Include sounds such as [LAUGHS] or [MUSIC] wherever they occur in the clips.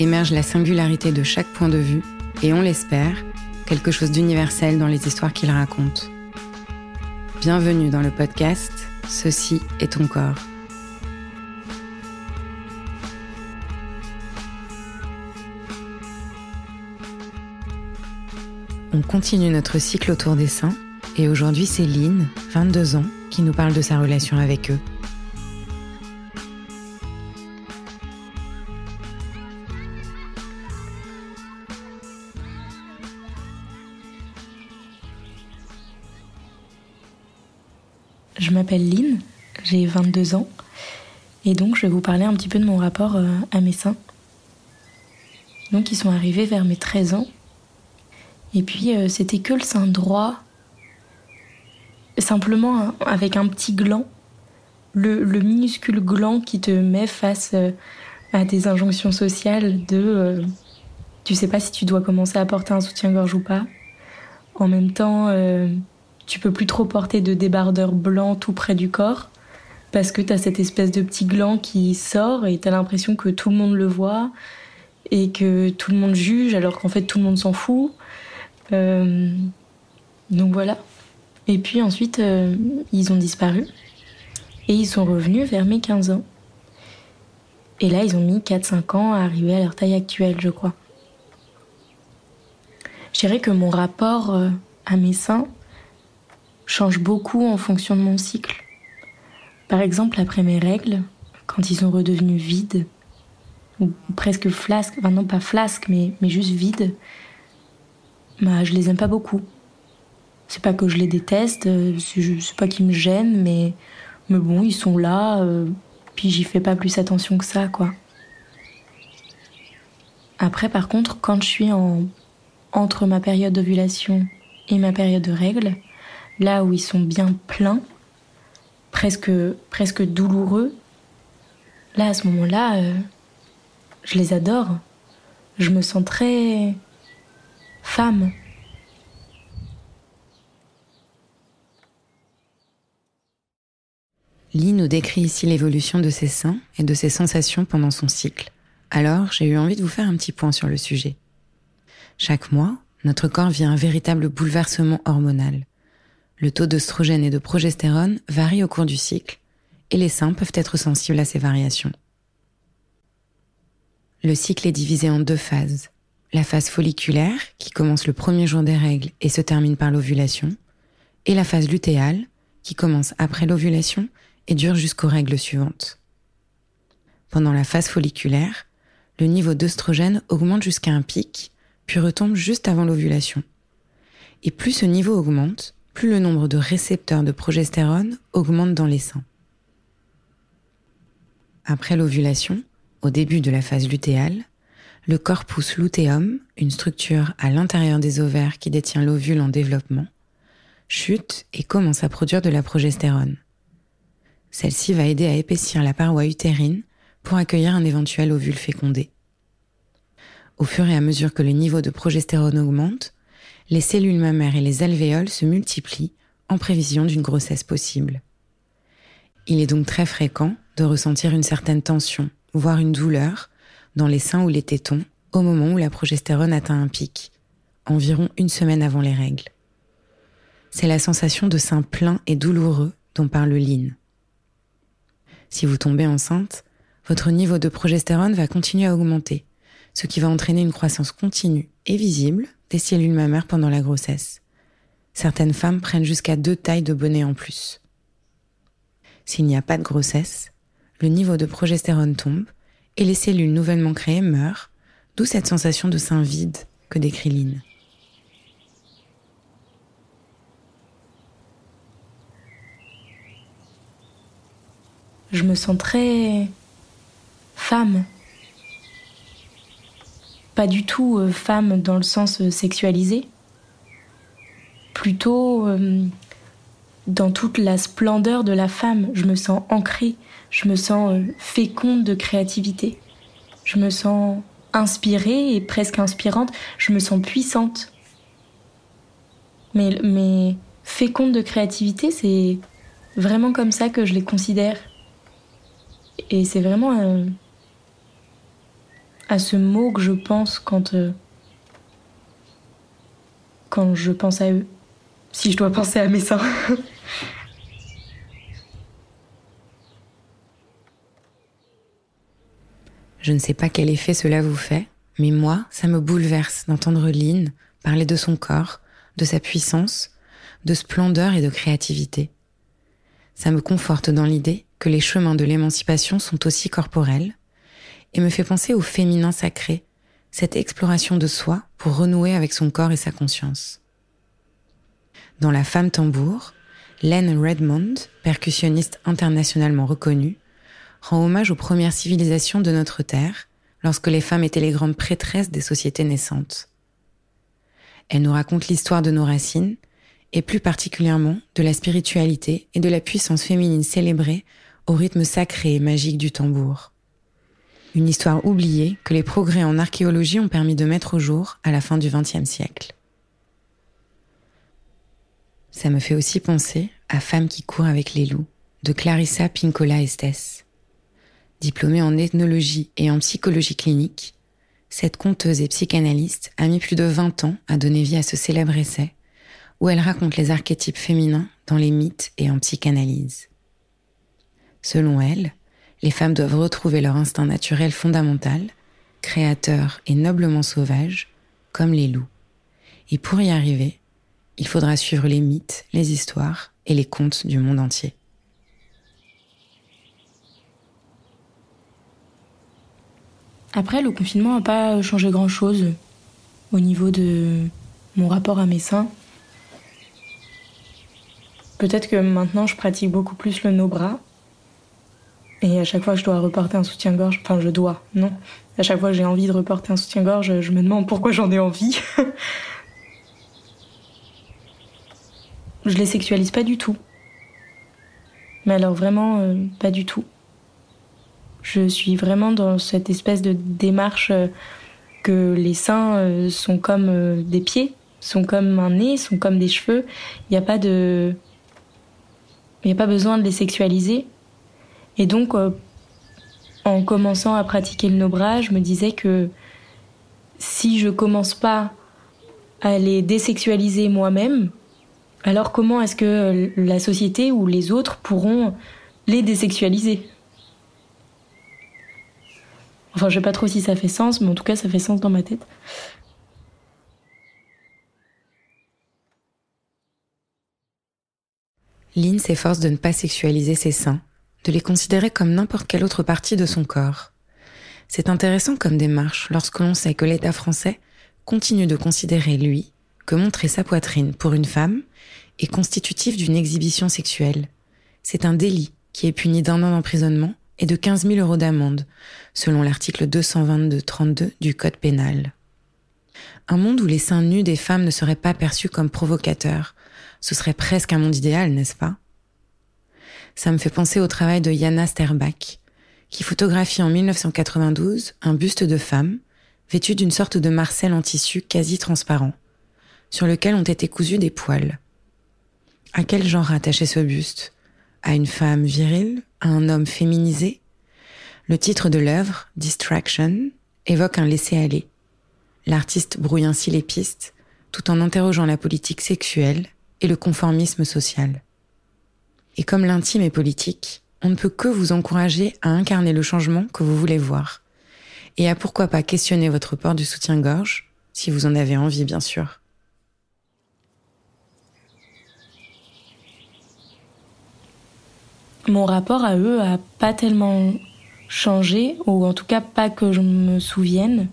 émerge la singularité de chaque point de vue et on l'espère, quelque chose d'universel dans les histoires qu'il raconte. Bienvenue dans le podcast Ceci est ton corps. On continue notre cycle autour des seins et aujourd'hui c'est Lynn, 22 ans, qui nous parle de sa relation avec eux. Je m'appelle Lynn, j'ai 22 ans et donc je vais vous parler un petit peu de mon rapport euh, à mes seins. Donc ils sont arrivés vers mes 13 ans et puis euh, c'était que le sein droit, simplement avec un petit gland, le, minuscule gland qui te met face euh, à des injonctions sociales de tu sais pas si tu dois commencer à porter un soutien-gorge ou pas. En même temps, tu peux plus trop porter de débardeur blanc tout près du corps parce que tu as cette espèce de petit gland qui sort et tu as l'impression que tout le monde le voit et que tout le monde juge alors qu'en fait tout le monde s'en fout. Euh, donc voilà. Et puis ensuite, euh, ils ont disparu et ils sont revenus vers mes 15 ans. Et là, ils ont mis 4-5 ans à arriver à leur taille actuelle, je crois. Je dirais que mon rapport euh, à mes seins, change beaucoup en fonction de mon cycle. Par exemple, après mes règles, quand ils sont redevenus vides, ou presque flasques, enfin non pas flasques, mais, juste vides, bah, je les aime pas beaucoup. C'est pas que je les déteste, euh, c'est pas qu'ils me gênent, mais, bon, ils sont là, euh, puis j'y fais pas plus attention que ça, quoi. Après, par contre, quand je suis en, entre ma période d'ovulation et ma période de règles, là où ils sont bien pleins, presque, presque douloureux, là à ce moment-là, euh, je les adore. Je me sens très femme. Lee nous décrit ici l'évolution de ses seins et de ses sensations pendant son cycle. Alors, j'ai eu envie de vous faire un petit point sur le sujet. Chaque mois, notre corps vit un véritable bouleversement hormonal Le taux d'œstrogène et de progestérone varie au cours du cycle et les seins peuvent être sensibles à ces variations. Le cycle est divisé en deux phases. La phase folliculaire, qui commence le premier jour des règles et se termine par l'ovulation, et la phase lutéale, qui commence après l'ovulation et dure jusqu'aux règles suivantes. Pendant la phase folliculaire, le niveau d'œstrogène augmente jusqu'à un pic, puis retombe juste avant l'ovulation. Et plus ce niveau augmente, plus le nombre de récepteurs de progestérone augmente dans les seins. Après l'ovulation, au début de la phase lutéale, le corpus luteum, une structure à l'intérieur des ovaires qui détient l'ovule en développement, chute et commence à produire de la progestérone. Celle-ci va aider à épaissir la paroi utérine pour accueillir un éventuel ovule fécondé. Au fur et à mesure que le niveau de progestérone augmente, les cellules mammaires et les alvéoles se multiplient en prévision d'une grossesse possible. Il est donc très fréquent de ressentir une certaine tension, voire une douleur, dans les seins ou les tétons au moment où la progestérone atteint un pic, environ une semaine avant les règles. C'est la sensation de sein plein et douloureux dont parle Lynn. Si vous tombez enceinte, votre niveau de progestérone va continuer à augmenter, ce qui va entraîner une croissance continue et visible des cellules mammaires pendant la grossesse. Certaines femmes prennent jusqu'à deux tailles de bonnet en plus. S'il n'y a pas de grossesse, le niveau de progestérone tombe et les cellules nouvellement créées meurent, d'où cette sensation de sein vide que décrit Lynn. Je me sens très femme. Pas du tout euh, femme dans le sens euh, sexualisé. Plutôt euh, dans toute la splendeur de la femme. Je me sens ancrée, je me sens féconde de créativité. Je me sens inspirée et presque inspirante. Je me sens puissante. Mais, mais féconde de créativité, c'est vraiment comme ça que je les considère. Et c'est vraiment à ce mot que je pense quand, euh, quand je pense à eux. Si je dois penser à mes seins. [LAUGHS] je ne sais pas quel effet cela vous fait, mais moi, ça me bouleverse d'entendre Lynn parler de son corps, de sa puissance, de splendeur et de créativité. Ça me conforte dans l'idée que les chemins de l'émancipation sont aussi corporels, et me fait penser au féminin sacré, cette exploration de soi pour renouer avec son corps et sa conscience. Dans La femme tambour, Len Redmond, percussionniste internationalement reconnue, rend hommage aux premières civilisations de notre Terre lorsque les femmes étaient les grandes prêtresses des sociétés naissantes. Elle nous raconte l'histoire de nos racines et plus particulièrement de la spiritualité et de la puissance féminine célébrée au rythme sacré et magique du tambour. Une histoire oubliée que les progrès en archéologie ont permis de mettre au jour à la fin du XXe siècle. Ça me fait aussi penser à Femme qui court avec les loups de Clarissa Pinkola Estes. Diplômée en ethnologie et en psychologie clinique, cette conteuse et psychanalyste a mis plus de 20 ans à donner vie à ce célèbre essai où elle raconte les archétypes féminins dans les mythes et en psychanalyse. Selon elle, les femmes doivent retrouver leur instinct naturel fondamental, créateur et noblement sauvage, comme les loups. Et pour y arriver, il faudra suivre les mythes, les histoires et les contes du monde entier. Après, le confinement n'a pas changé grand-chose au niveau de mon rapport à mes seins. Peut-être que maintenant je pratique beaucoup plus le no-bras et à chaque fois que je dois reporter un soutien-gorge, enfin je dois, non. À chaque fois que j'ai envie de reporter un soutien-gorge, je me demande pourquoi j'en ai envie. [LAUGHS] je les sexualise pas du tout. Mais alors vraiment euh, pas du tout. Je suis vraiment dans cette espèce de démarche euh, que les seins euh, sont comme des pieds, sont comme un nez, sont comme des cheveux. Il n'y a pas de. Il n'y a pas besoin de les sexualiser. Et donc, euh, en commençant à pratiquer le no-bras, je me disais que si je commence pas à les désexualiser moi-même, Alors comment est-ce que la société ou les autres pourront les désexualiser? Enfin, je sais pas trop si ça fait sens, mais en tout cas, ça fait sens dans ma tête. Lynn s'efforce de ne pas sexualiser ses seins, de les considérer comme n'importe quelle autre partie de son corps. C'est intéressant comme démarche lorsque l'on sait que l'État français continue de considérer, lui, que montrer sa poitrine pour une femme est constitutif d'une exhibition sexuelle. C'est un délit qui est puni d'un an d'emprisonnement et de 15 000 euros d'amende, selon l'article 222-32 du Code pénal. Un monde où les seins nus des femmes ne seraient pas perçus comme provocateurs, ce serait presque un monde idéal, n'est-ce pas? Ça me fait penser au travail de Jana Sterbach, qui photographie en 1992 un buste de femme, vêtue d'une sorte de marcel en tissu quasi transparent, sur lequel ont été cousus des poils. À quel genre rattacher ce buste? À une femme virile? À un homme féminisé? Le titre de l'œuvre, Distraction, évoque un laisser-aller. L'artiste brouille ainsi les pistes, tout en interrogeant la politique sexuelle et le conformisme social. Et comme l'intime est politique, on ne peut que vous encourager à incarner le changement que vous voulez voir. Et à pourquoi pas questionner votre port du soutien-gorge, si vous en avez envie bien sûr. Mon rapport à eux a pas tellement changé, ou en tout cas pas que je me souvienne.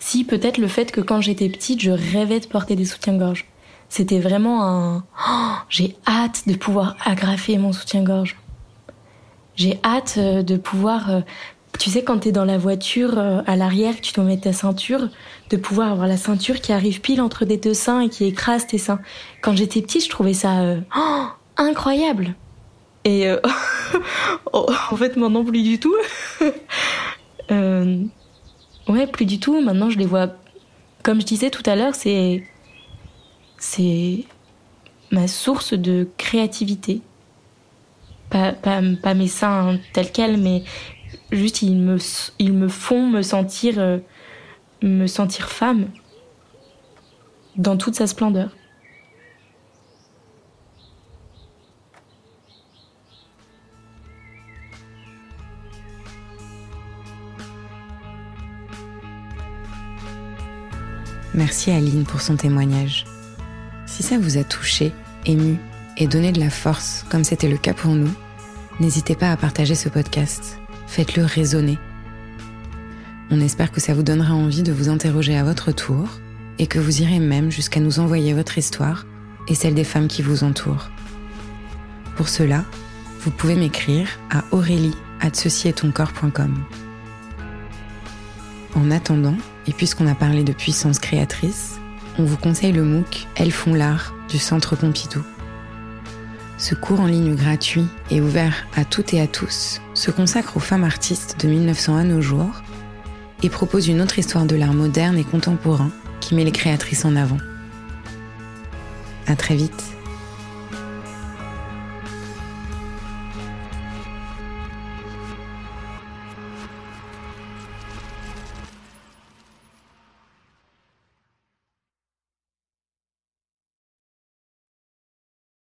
Si peut-être le fait que quand j'étais petite, je rêvais de porter des soutiens-gorge. C'était vraiment un oh, j'ai hâte de pouvoir agrafer mon soutien-gorge. J'ai hâte euh, de pouvoir euh, tu sais quand t'es dans la voiture euh, à l'arrière, tu dois mettre ta ceinture, de pouvoir avoir la ceinture qui arrive pile entre des deux seins et qui écrase tes seins. Quand j'étais petite, je trouvais ça oh, incroyable. Et [LAUGHS] oh, en fait, maintenant plus du tout. [LAUGHS] ouais, plus du tout. Maintenant, je les vois. Comme je disais tout à l'heure, c'est c'est ma source de créativité. Pas, mes seins tels quels, mais juste ils me, ils me font me sentir, euh, me sentir femme dans toute sa splendeur. Merci Aline pour son témoignage. Ça vous a touché, ému et donné de la force, comme c'était le cas pour nous, n'hésitez pas à partager ce podcast. Faites-le résonner. On espère que ça vous donnera envie de vous interroger à votre tour et que vous irez même jusqu'à nous envoyer votre histoire et celle des femmes qui vous entourent. Pour cela, vous pouvez m'écrire à aurélie En attendant, et puisqu'on a parlé de puissance créatrice, on vous conseille le MOOC Elles font l'art du Centre Pompidou. Ce cours en ligne gratuit et ouvert à toutes et à tous se consacre aux femmes artistes de 1900 à nos jours et propose une autre histoire de l'art moderne et contemporain qui met les créatrices en avant. À très vite.